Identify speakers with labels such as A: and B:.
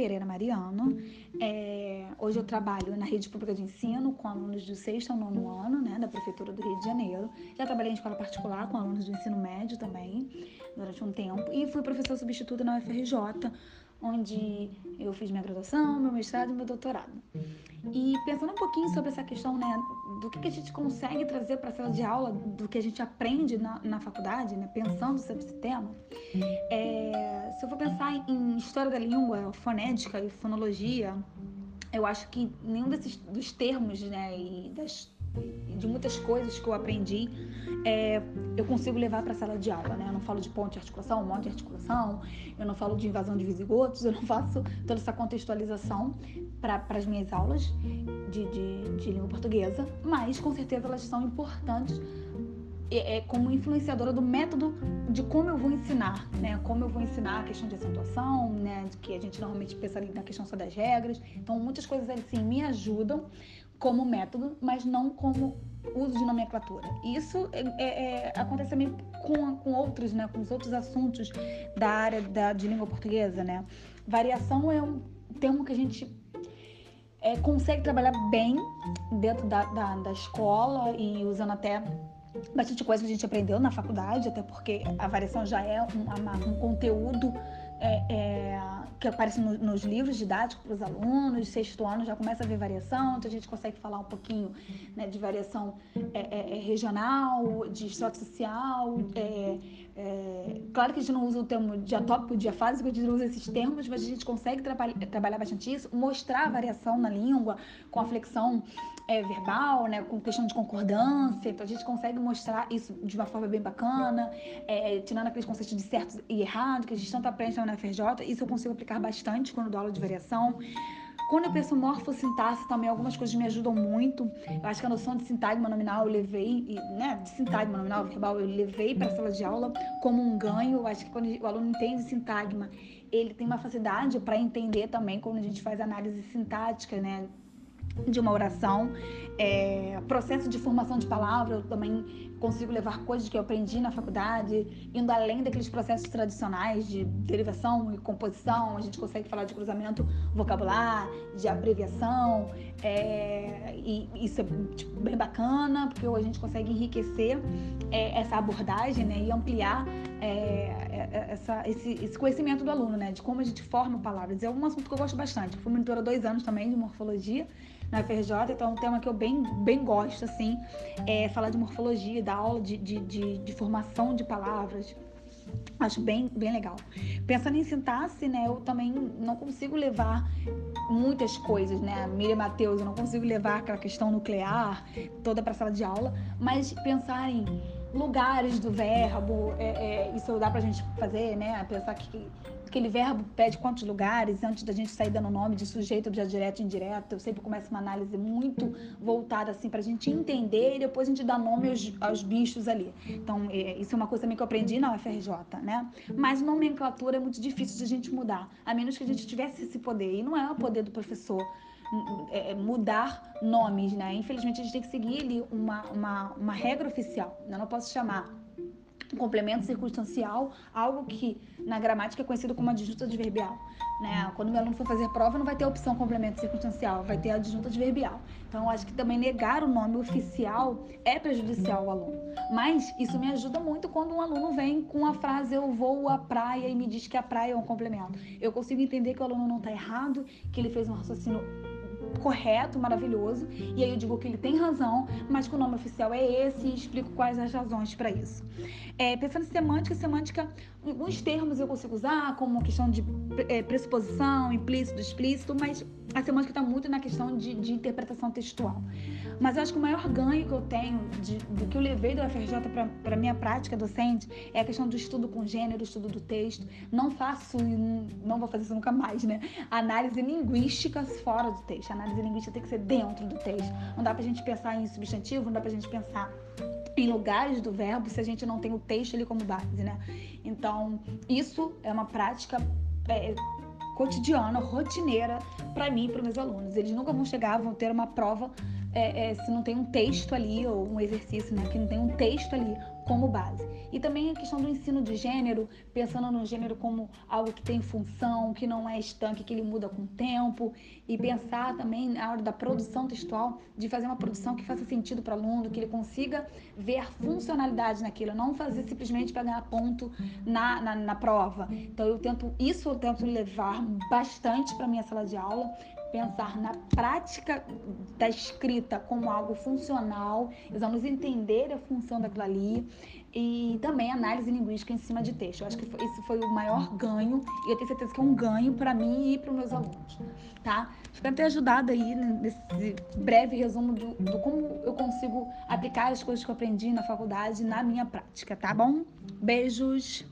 A: Pereira Mariano. É, hoje eu trabalho na rede pública de ensino com alunos do sexto ao nono ano, né, da Prefeitura do Rio de Janeiro. Já trabalhei em escola particular com alunos do ensino médio também, durante um tempo. E fui professora substituta na UFRJ, onde eu fiz minha graduação, meu mestrado e meu doutorado. E pensando um pouquinho sobre essa questão, né, do que, que a gente consegue trazer para a sala de aula, do que a gente aprende na, na faculdade, né, pensando sobre esse tema, é, se eu for pensar em história da língua, fonética e fonologia, eu acho que nenhum desses dos termos, né, e das de muitas coisas que eu aprendi, é, eu consigo levar para a sala de aula, né? Eu não falo de ponte de articulação, monte de articulação, eu não falo de invasão de visigotos, eu não faço toda essa contextualização para as minhas aulas de, de, de, língua portuguesa, mas com certeza elas são importantes é, é, como influenciadora do método de como eu vou ensinar, né? Como eu vou ensinar a questão de acentuação, né? Que a gente normalmente pensa ali na questão só das regras. Então, muitas coisas assim me ajudam como método, mas não como uso de nomenclatura. Isso é, é, é, acontece também com, com outros, né, com os outros assuntos da área da, de língua portuguesa, né? Variação é um termo que a gente é, consegue trabalhar bem dentro da, da, da escola e usando até bastante coisa que a gente aprendeu na faculdade, até porque a variação já é um, um conteúdo é, é, que aparece no, nos livros didáticos para os alunos, sexto ano já começa a ver variação, então a gente consegue falar um pouquinho né, de variação é, é, é regional, de estrato social. É, claro que a gente não usa o termo diatópico, diafásico, a gente não usa esses termos, mas a gente consegue trabalhar bastante isso, mostrar a variação na língua com a flexão é, verbal, né, com questão de concordância, então a gente consegue mostrar isso de uma forma bem bacana, é, tirando aqueles conceitos de certo e errado, que a gente tanto aprende na FRJ, isso eu consigo aplicar bastante quando dou aula de variação. Quando eu penso morfossintaxe também, algumas coisas me ajudam muito. Eu acho que a noção de sintagma nominal eu levei, né, de sintagma nominal verbal, eu levei para a sala de aula como um ganho. Eu acho que quando o aluno entende sintagma, ele tem uma facilidade para entender também quando a gente faz análise sintática, né, de uma oração. É, processo de formação de palavra, eu também consigo levar coisas que eu aprendi na faculdade, indo além daqueles processos tradicionais de derivação e composição. A gente consegue falar de cruzamento vocabular, de abreviação, é, e isso é tipo, bem bacana, porque a gente consegue enriquecer é, essa abordagem né, e ampliar é, é, essa, esse, esse, conhecimento do aluno, né, de como a gente forma palavras. É um assunto que eu gosto bastante. Eu fui monitora dois anos também de morfologia na FRJ, então é um tema que eu bem, bem gosto, assim, é falar de morfologia, da aula de, de, de, de formação de palavras, Acho bem, bem legal. Pensando em sintaxe, né, eu também não consigo levar muitas coisas, né? Miriam Matheus, eu não consigo levar aquela questão nuclear toda para a sala de aula, mas pensar em lugares do verbo, é, é, isso dá pra gente fazer, né? Pensar que aquele verbo pede quantos lugares antes da gente sair dando nome de sujeito, objeto direto e indireto. Eu sempre começo uma análise muito voltada assim pra gente entender e depois a gente dá nome aos, aos bichos ali. Então, é, isso é uma coisa também que eu aprendi na UFRJ, né? Mas nomenclatura é muito difícil de a gente mudar, a menos que a gente tivesse esse poder. E não é o poder do professor mudar nomes, né? Infelizmente a gente tem que seguir ali uma, uma, uma regra oficial. Eu não posso chamar complemento circunstancial, algo que na gramática é conhecido como adjunta adverbial. Né? Quando o meu aluno for fazer prova, não vai ter opção complemento circunstancial, vai ter a adjunta adverbial. Então, acho que também negar o nome oficial é prejudicial ao aluno. Mas isso me ajuda muito quando um aluno vem com a frase eu vou à praia e me diz que a praia é um complemento. Eu consigo entender que o aluno não está errado, que ele fez um raciocínio correto, maravilhoso, e aí eu digo que ele tem razão, mas que o nome oficial é esse e explico quais as razões para isso. É, pensando em semântica, semântica, alguns termos eu consigo usar, como questão de é, pressuposição, implícito, explícito, mas a semântica está muito na questão de, de, interpretação textual. Mas eu acho que o maior ganho que eu tenho, de, do que eu levei do FRJ para a minha prática docente, é a questão do estudo com gênero, estudo do texto. Não faço, não vou fazer isso nunca mais, né? Análise linguística fora do texto. A análise linguística tem que ser dentro do texto. Não dá para a gente pensar em substantivo, não dá para a gente pensar em lugares do verbo se a gente não tem o texto ali como base, né? Então, isso é uma prática é, cotidiana, rotineira para mim e para meus alunos. Eles nunca vão chegar, vão ter uma prova é, é, se não tem um texto ali, ou um exercício, né, que não tem um texto ali como base. E também a questão do ensino de gênero, pensando no gênero como algo que tem função, que não é estanque, que ele muda com o tempo, e pensar também na hora da produção textual, de fazer uma produção que faça sentido para o aluno, que ele consiga ver funcionalidade naquilo, não fazer simplesmente para ganhar ponto na, na, na prova. Então eu tento, isso eu tento levar bastante para minha sala de aula, pensar na prática da escrita como algo funcional, os alunos entenderem a função daquilo ali e também análise linguística em cima de texto. Eu acho que foi, esse foi o maior ganho e eu tenho certeza que é um ganho para mim e para os meus alunos, tá? Espero ter ajudado aí nesse breve resumo do, do como eu consigo aplicar as coisas que eu aprendi na faculdade na minha prática, tá bom? Beijos!